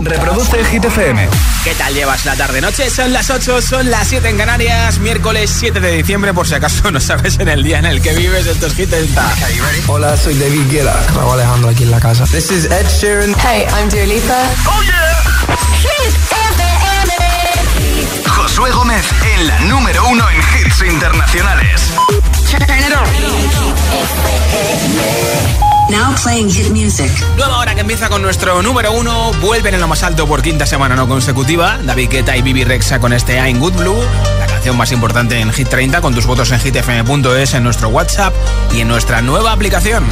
Reproduce Hit FM. ¿Qué tal llevas la tarde-noche? Son las 8, son las 7 en Canarias, miércoles 7 de diciembre, por si acaso no sabes en el día en el que vives, estos Hit Hola, soy David Guetta. Raúl Alejandro aquí en la casa. This is Ed Sheeran. Hey, I'm Dua Lipa. ¡Oh, yeah! Hit FM. Josué Gómez en la número uno en hits internacionales. Turn it on. Now playing hit music. Nueva hora que empieza con nuestro número uno. Vuelven en lo más alto por quinta semana no consecutiva. David Guetta y Bibi Rexa con este I'm Good Blue. La canción más importante en Hit 30 con tus votos en hitfm.es en nuestro WhatsApp y en nuestra nueva aplicación.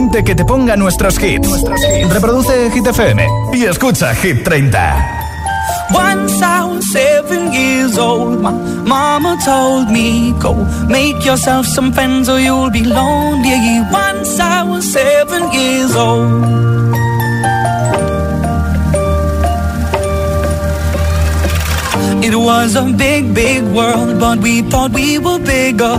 Inteligente que te ponga nuestros hits. Reproduce Hit FM y escucha Hit 30. Once I was seven years old, my mama told me, Go make yourself some friends or you'll be lonely. Once I was seven years old. It was a big, big world, but we thought we were bigger.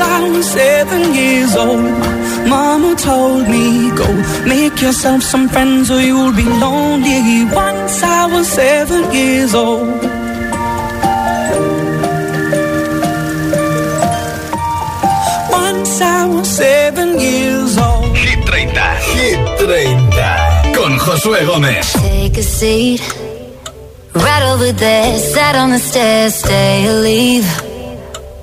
I was seven years old. Mama told me, go make yourself some friends or you'll be lonely. Once I was seven years old. Once I was seven years old. Hit 30. Hit 30. Con Josué Gómez. Take a seat. Right over there, sat on the stairs, stay or leave.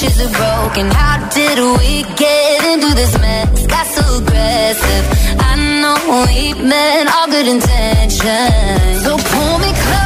dishes are broken. How did we get into this mess? Got so aggressive. I know we meant all good intentions. So pull me closer.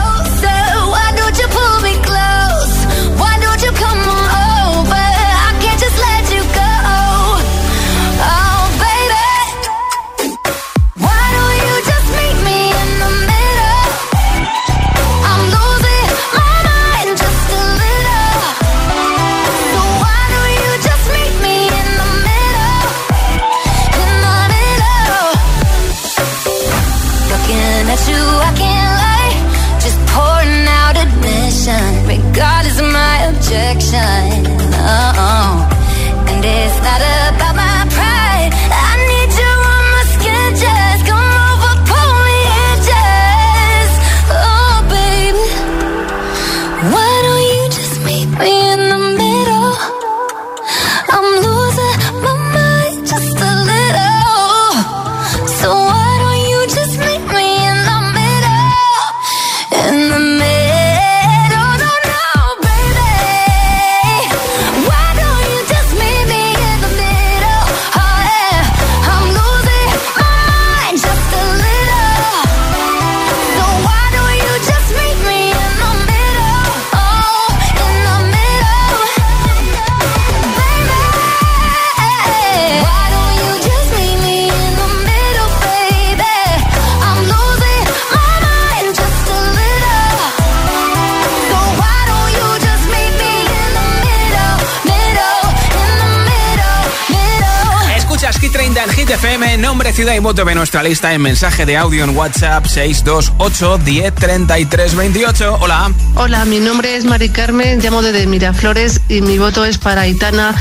Nombre, ciudad y voto de nuestra lista en mensaje de audio en WhatsApp 628 10 33 28. Hola. Hola, mi nombre es Mari Carmen, llamo desde Miraflores y mi voto es para Aitana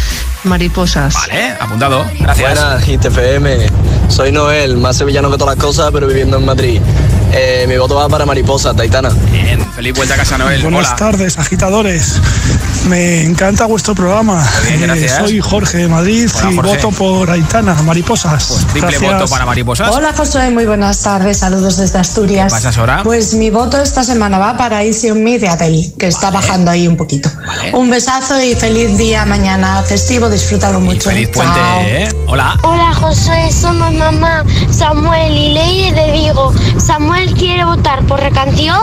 Mariposas. Vale, apuntado. Gracias. Buenas, Hit FM. Soy Noel, más sevillano que todas las cosas, pero viviendo en Madrid. Eh, mi voto va para Mariposa, Taitana. Bien, feliz vuelta a casa Noel. Buenas Hola. tardes, agitadores. Me encanta vuestro programa. Eh, soy Jorge de Madrid y voto por Aitana, Mariposas. Pues triple voto para Mariposas. Hola José, muy buenas tardes, saludos desde Asturias. ¿Qué pasa, Sora? Pues mi voto esta semana va para Easy on Me de Adele, que está bajando ahí un poquito. Un besazo y feliz día mañana festivo, disfrútalo mucho. feliz puente, ¿eh? Hola. Hola José, somos mamá Samuel y Leire de Vigo. Samuel quiere votar por la canción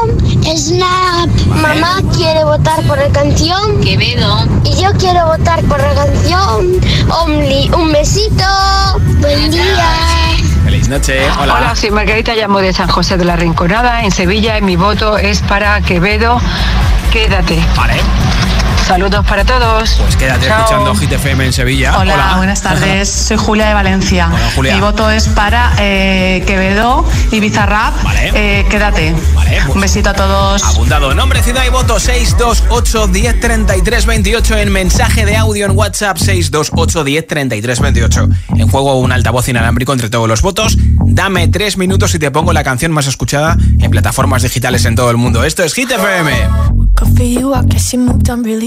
Snap. Mamá quiere votar por la canción Quevedo. Y yo quiero votar por la canción Omni. Un besito. Buen día. Feliz noche. Hola. Hola, soy Margarita, llamo de San José de la Rinconada, en Sevilla, y mi voto es para Quevedo. Quédate. Vale. Saludos para todos. Pues quédate Chao. escuchando Hit FM en Sevilla. Hola, buenas tardes. Soy Julia de Valencia. Hola, Julia. Mi voto es para eh, Quevedo y Bizarrap. Vale. Eh, quédate. Vale, pues- Un besito a todos. Abundado. Nombre, ciudad y voto 628 10 33 28 en mensaje de audio en WhatsApp 628 10 33 28. En juego un altavoz inalámbrico entre todos los votos. Dame tres minutos y te pongo la canción más escuchada en plataformas digitales en todo el mundo. Esto es Hit FM.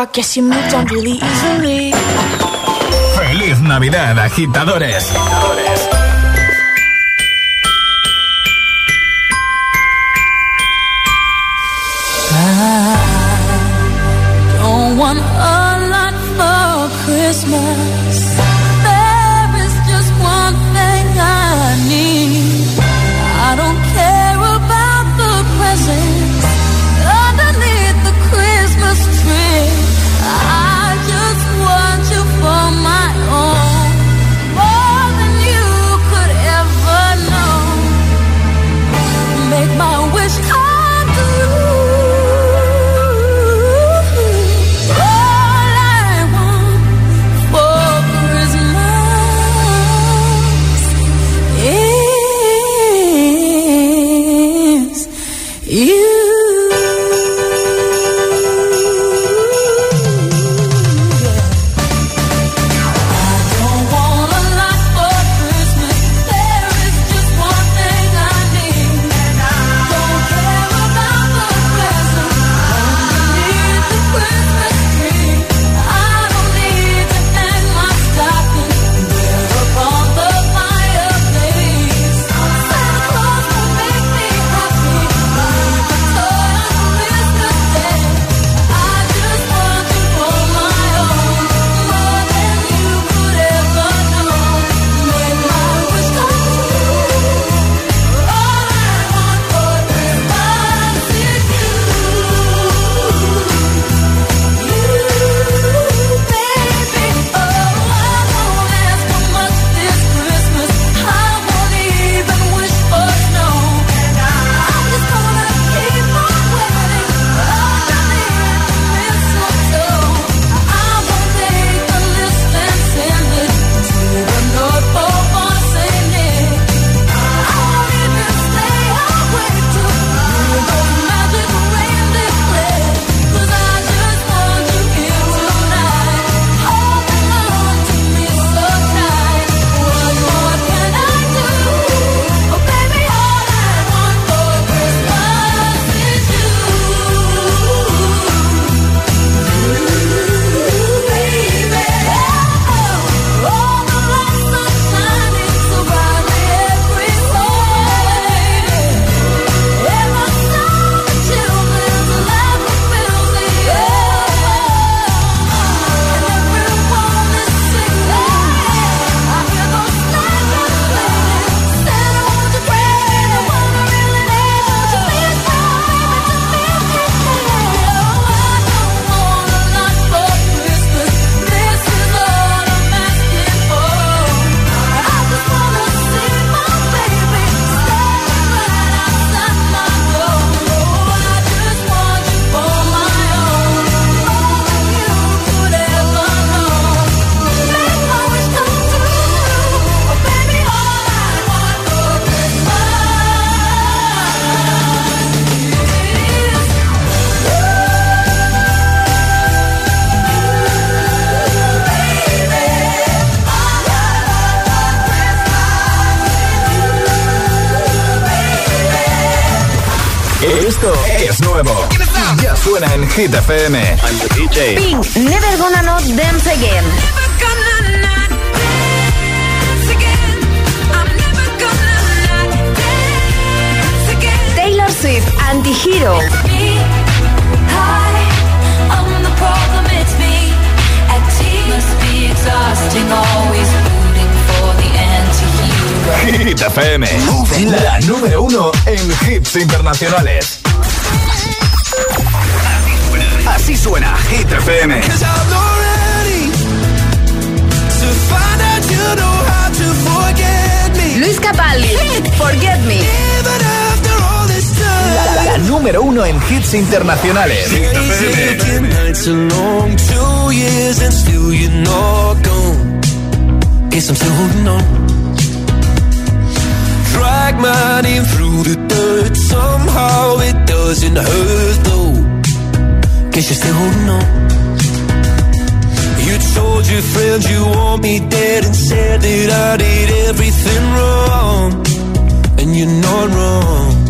I guess you moved on really easily. Feliz Navidad, agitadores. Don't Hit FM. Pink, Never Gonna Not Dance Again. Taylor Swift, Antihero. Hit FM, la número uno en hits internacionales. En hits internacionales. Drag my name through the dirt. Somehow it doesn't hurt though. Guess you're still holding on. You told your friends you want me dead and said that I did everything wrong. And you're not wrong.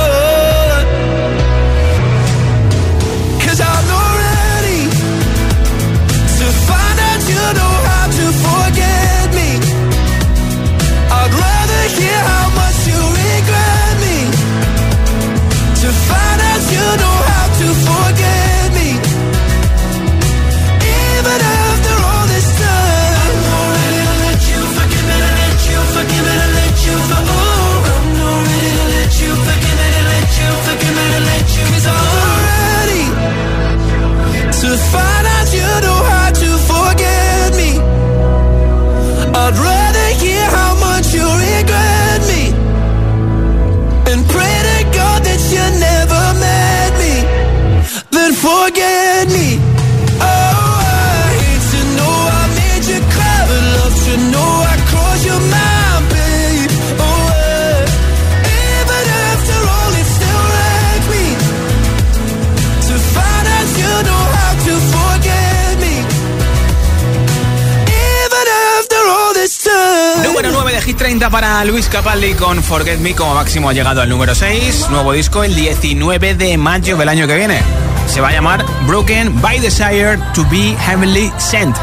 Capaldi con Forget Me como máximo ha llegado al número 6. Nuevo disco el 19 de mayo del año que viene. Se va a llamar Broken by Desire to be Heavenly Sent.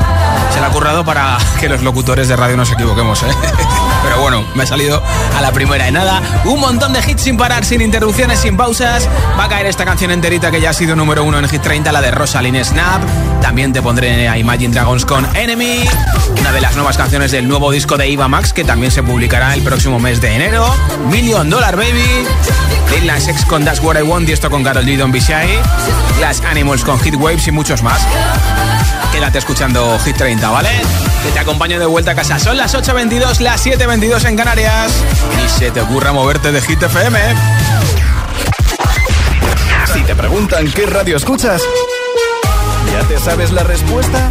Se le ha currado para que los locutores de radio no se equivoquemos, ¿eh? Pero bueno, me ha salido a la primera de nada. Un montón de hits sin parar, sin interrupciones, sin pausas. Va a caer esta canción enterita que ya ha sido número uno en Hit 30, la de Rosalind Snap. También te pondré a Imagine Dragons con Enemy. Una de las nuevas canciones del nuevo disco de Eva Max que también se publicará el próximo mes de enero. Million Dollar Baby. Lil Nas X con That's What I Want esto con Carol Be Shy. Glass Animals con Hit Waves y muchos más. Quédate escuchando Hit 30, ¿vale? Que te acompaño de vuelta a casa. Son las 8.22, las 7.22 en Canarias. Y se te ocurra moverte de Hit FM. Si te preguntan qué radio escuchas, ¿ya te sabes la respuesta?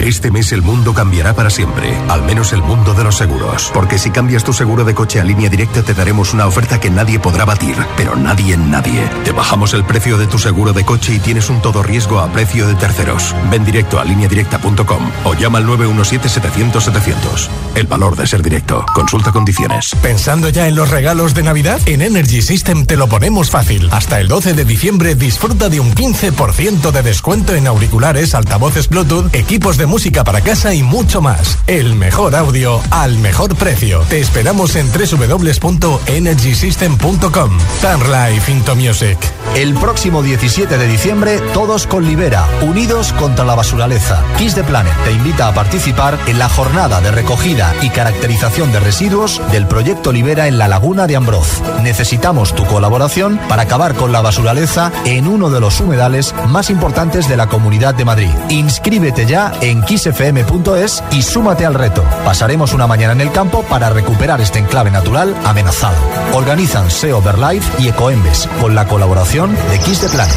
Este mes el mundo cambiará para siempre, al menos el mundo de los seguros. Porque si cambias tu seguro de coche a línea directa te daremos una oferta que nadie podrá batir, pero nadie en nadie. Te bajamos el precio de tu seguro de coche y tienes un todo riesgo a precio de terceros. Ven directo a lineadirecta.com o llama al 917-700-700. El valor de ser directo. Consulta condiciones. ¿Pensando ya en los regalos de Navidad? En Energy System te lo ponemos fácil. Hasta el 12 de diciembre disfruta de un 15% de descuento en auriculares, altavoces Bluetooth, equipos de música para casa y mucho más. El mejor audio al mejor precio. Te esperamos en www.energysystem.com. Life Into Music. El próximo 17 de diciembre, todos con Libera, unidos contra la basuraleza. Kiss the Planet te invita a participar en la jornada de recogida y caracterización de residuos del proyecto Libera en la Laguna de Ambroz. Necesitamos tu colaboración para acabar con la basuraleza en uno de los humedales más importantes de la Comunidad de Madrid. Inscríbete ya en kissfm.es y súmate al reto. Pasaremos una mañana en el campo para recuperar este enclave natural amenazado. Organizan SEO Verlife y Ecoembes con la colaboración de Kiss the Planet.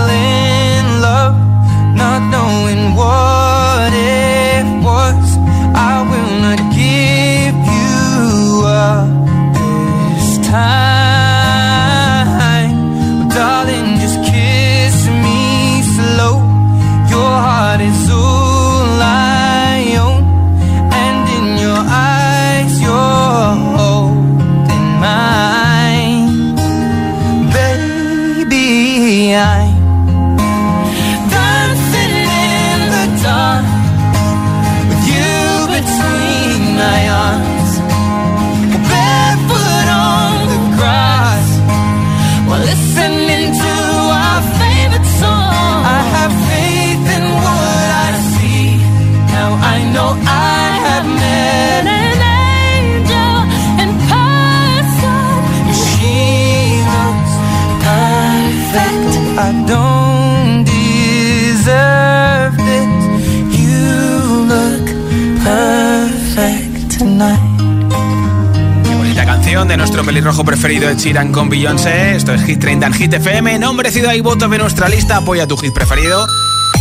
de nuestro pelirrojo preferido de Chiran con Beyoncé. Esto es Hit 30 en Hit FM. Nombre, ciudad y voto de nuestra lista. Apoya tu hit preferido.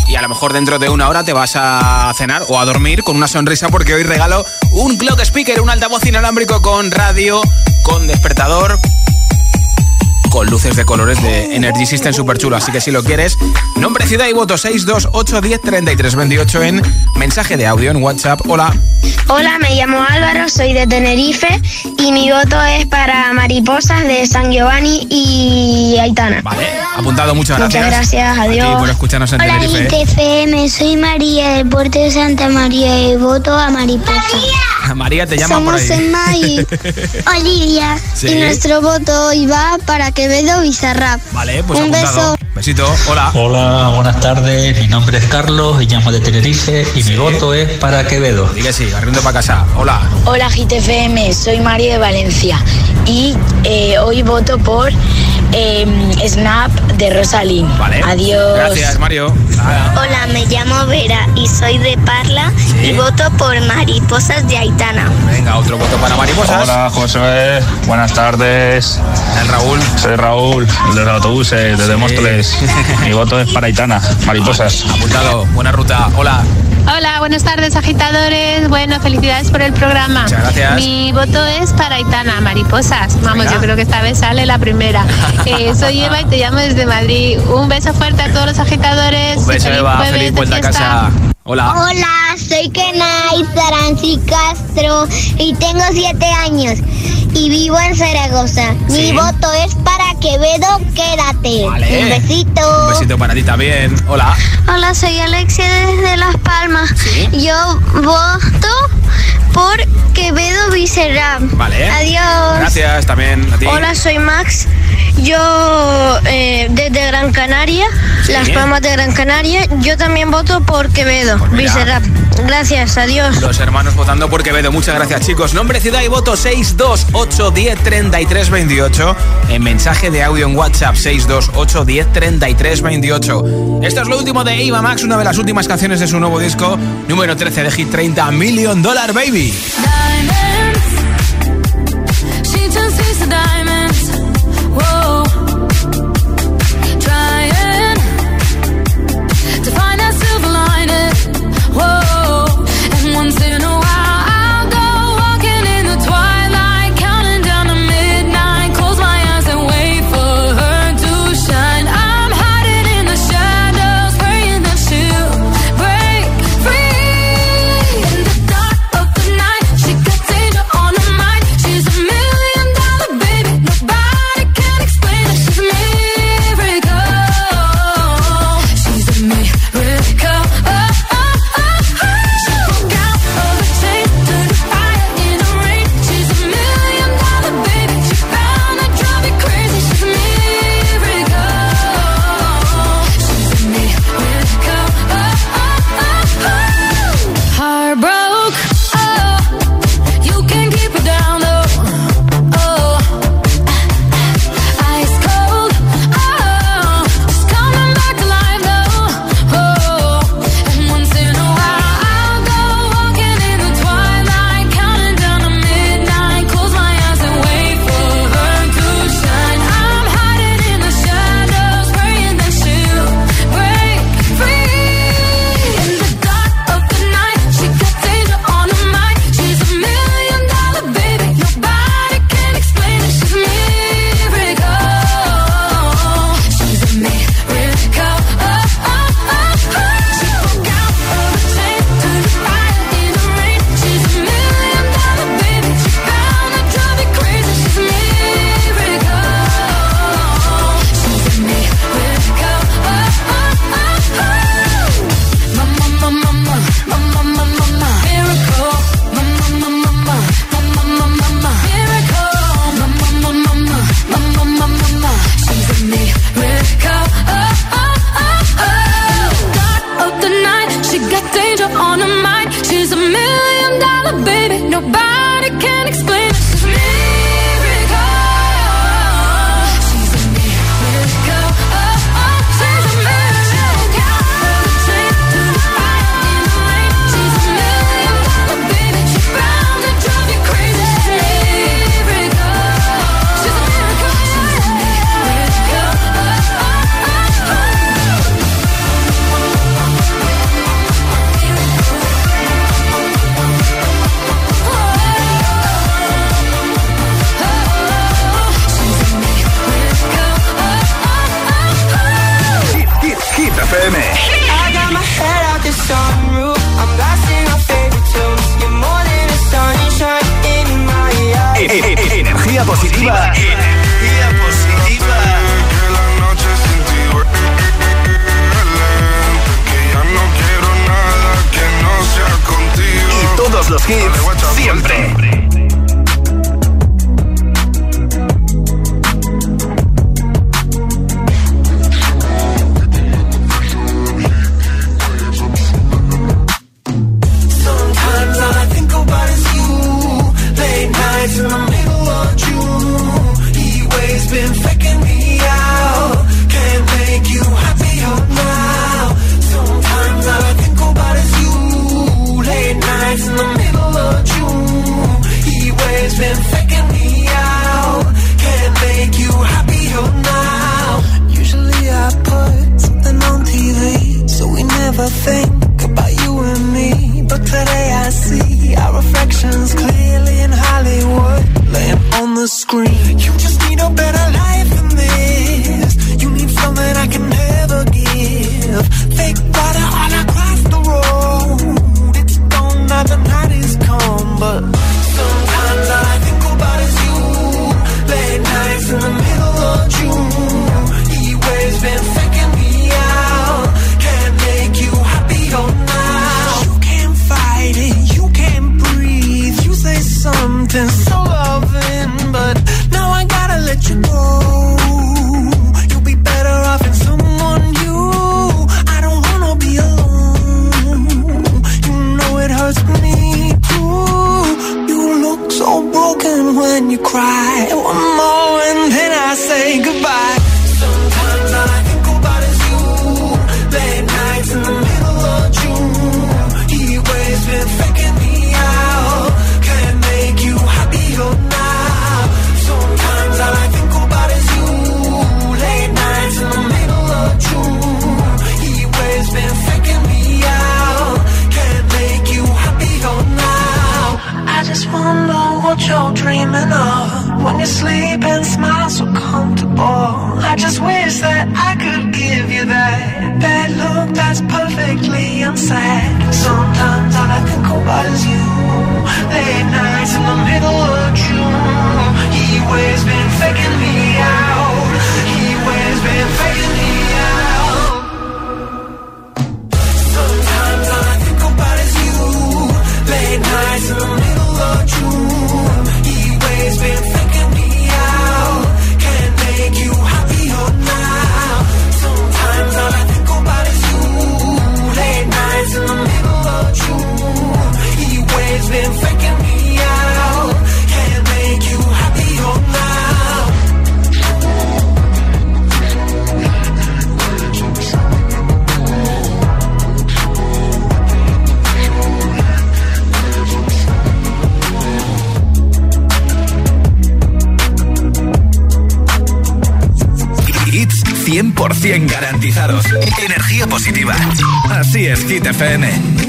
Y a lo mejor dentro de una hora te vas a cenar o a dormir con una sonrisa porque hoy regalo un clock speaker, un altavoz inalámbrico con radio, con despertador, con luces de colores de Energy System super chulo. Así que si lo quieres, nombre, ciudad y voto 628 10 33 28 en mensaje de audio en WhatsApp. Hola. Hola, me llamo Álvaro, soy de Tenerife y mi voto es para Mariposas de San Giovanni y Aitana. Vale, apuntado, muchas gracias. Muchas gracias, A ti adiós. por escucharnos en Hola, Tenerife. FM, soy María del puerto de Santa María y voto a Mariposa. María te llama por ahí. Somos y Olivia. Sí. Y nuestro voto hoy va para Quevedo Bizarrap. Vale, pues Un apuntado. beso. Besito, hola. Hola, buenas tardes. Mi nombre es Carlos y llamo de Tenerife y mi voto es para Quevedo. Diga sí, arriendo para casa. Hola. Hola GTFM, soy María de Valencia y eh, hoy voto por eh, Snap de Rosalín. Vale. Adiós. Gracias, Mario. Nada. Hola, me llamo Vera y soy de Parla y voto por Mariposas de Aitana. Venga, otro voto para mariposas. Hola José, buenas tardes. El Raúl. Soy Raúl, el de los autobuses, desde Móstoles. Mi voto es para Aitana, mariposas. Apuntado, buena ruta. Hola. Hola, buenas tardes agitadores. Bueno, felicidades por el programa. Muchas gracias. Mi voto es para Aitana, Mariposas. Vamos, Venga. yo creo que esta vez sale la primera. Eh, soy Eva y te llamo desde Madrid. Un beso fuerte a todos los agitadores. Un beso, Feliz Eva. jueves Feliz de vuelta a casa. Hola. Hola, soy Kenai Saranci Castro y tengo siete años y vivo en Zaragoza. Mi voto es para Quevedo, quédate. Vale. Un besito. Un besito para ti también. Hola. Hola, soy Alexia desde Las Palmas. ¿Sí? Yo voto por Quevedo Vicerán. Vale. Adiós. Gracias también a ti. Hola, soy Max. Yo eh, desde Gran Canaria. Las Palmas de Gran Canaria, yo también voto por Quevedo. Bizarrap. Gracias, adiós. Los hermanos votando por Quevedo. Muchas gracias, chicos. Nombre, ciudad y voto 628103328. En mensaje de audio en WhatsApp 628103328. Esto es lo último de Iva Max, una de las últimas canciones de su nuevo disco, número 13 de Hit 30 Million Dollar Baby. Energía positiva. Así es, Hit FM.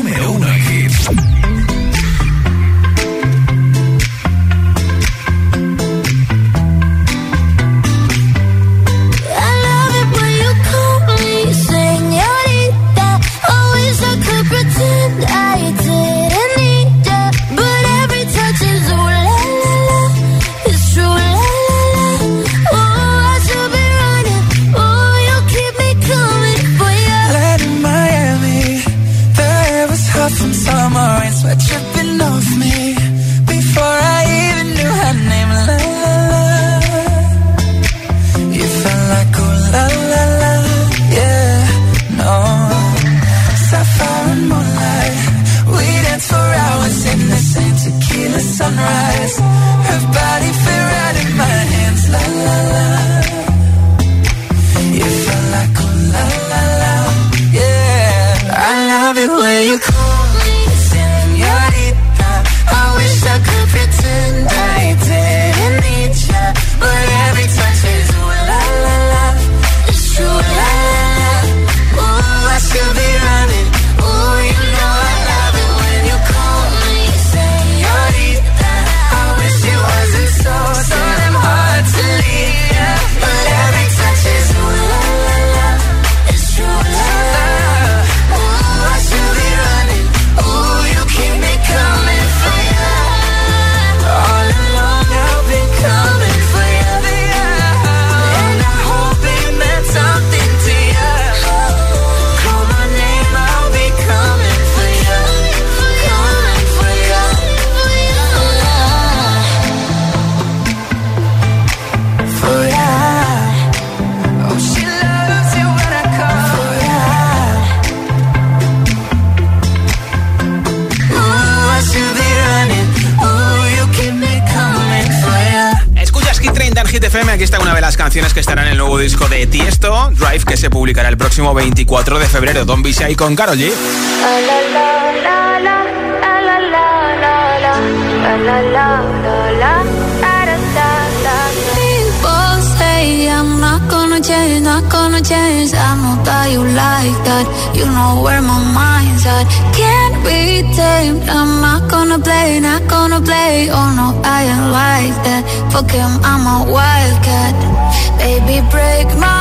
se publicará el próximo 24 de febrero. Don Bishai con Karol G. change, not gonna change. I know that you like that. You know where my mind's at. Can't be tamed. I'm not gonna play, not gonna play. Oh no, I ain't like that. Fuck him, I'm a wildcat. Baby, break my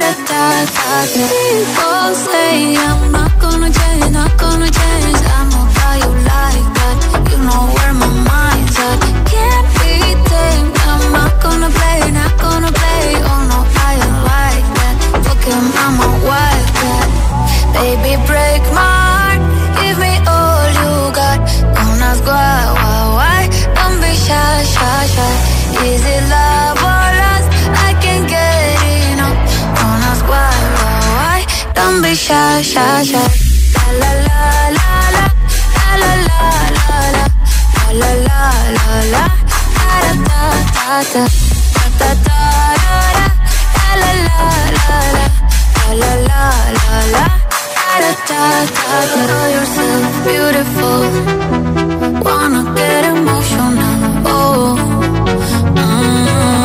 da da da People say I'm not gonna change, not gonna change I'm know how you like that You know where my mind's at Can't be tamed I'm not gonna play, not gonna play Oh no, I don't like that Look at I'm a wildcat Baby, break my heart Give me all you got Don't ask why, why, why Don't be shy, shy, shy Is it love? sha, sha, sha. La la la la la la la la la la la la la ta ta ta ta ta ta la la la la la la la la la la ta ta ta. yourself beautiful. Wanna get emotional. Oh. Mm.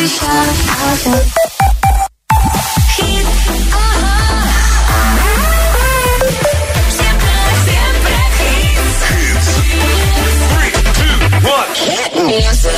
wish I wasn't Three, two, one.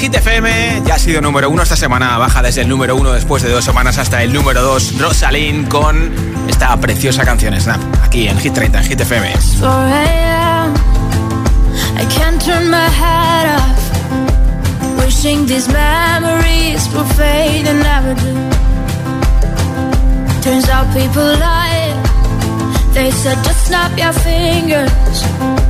Hit 30 en Hit FM. Ya ha sido número uno esta semana. Baja desde el número uno después de dos semanas hasta el número dos. Rosalind con esta preciosa canción Snap. Aquí en Hit 30 en Hit FM. 4 a.m. I can't turn my head off. Wishing these memories will fade and never do. Turns out people lie. They said just snap your fingers.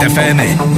Hit FM.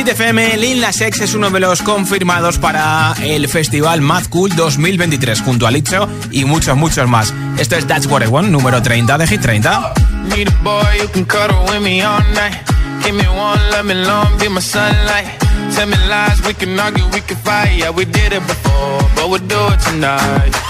Hit 30 al Hit FM. Lil es uno de los confirmados para el festival Mad Cool 2023 junto a Licho y muchos, muchos más. Esto es That's What I Want, número 30 de Hit 30. Need a.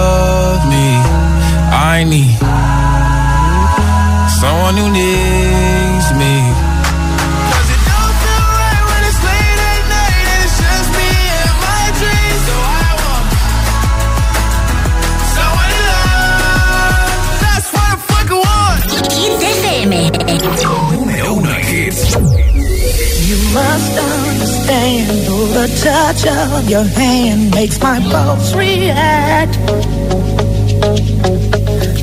I need someone who needs me. 'Cause it don't feel right when it's late at night and it's just me and my dreams. So I want someone to love. That's what I fucking want. Kiss FM. Número uno en hits. You must understand, though the touch of your hand makes my pulse react.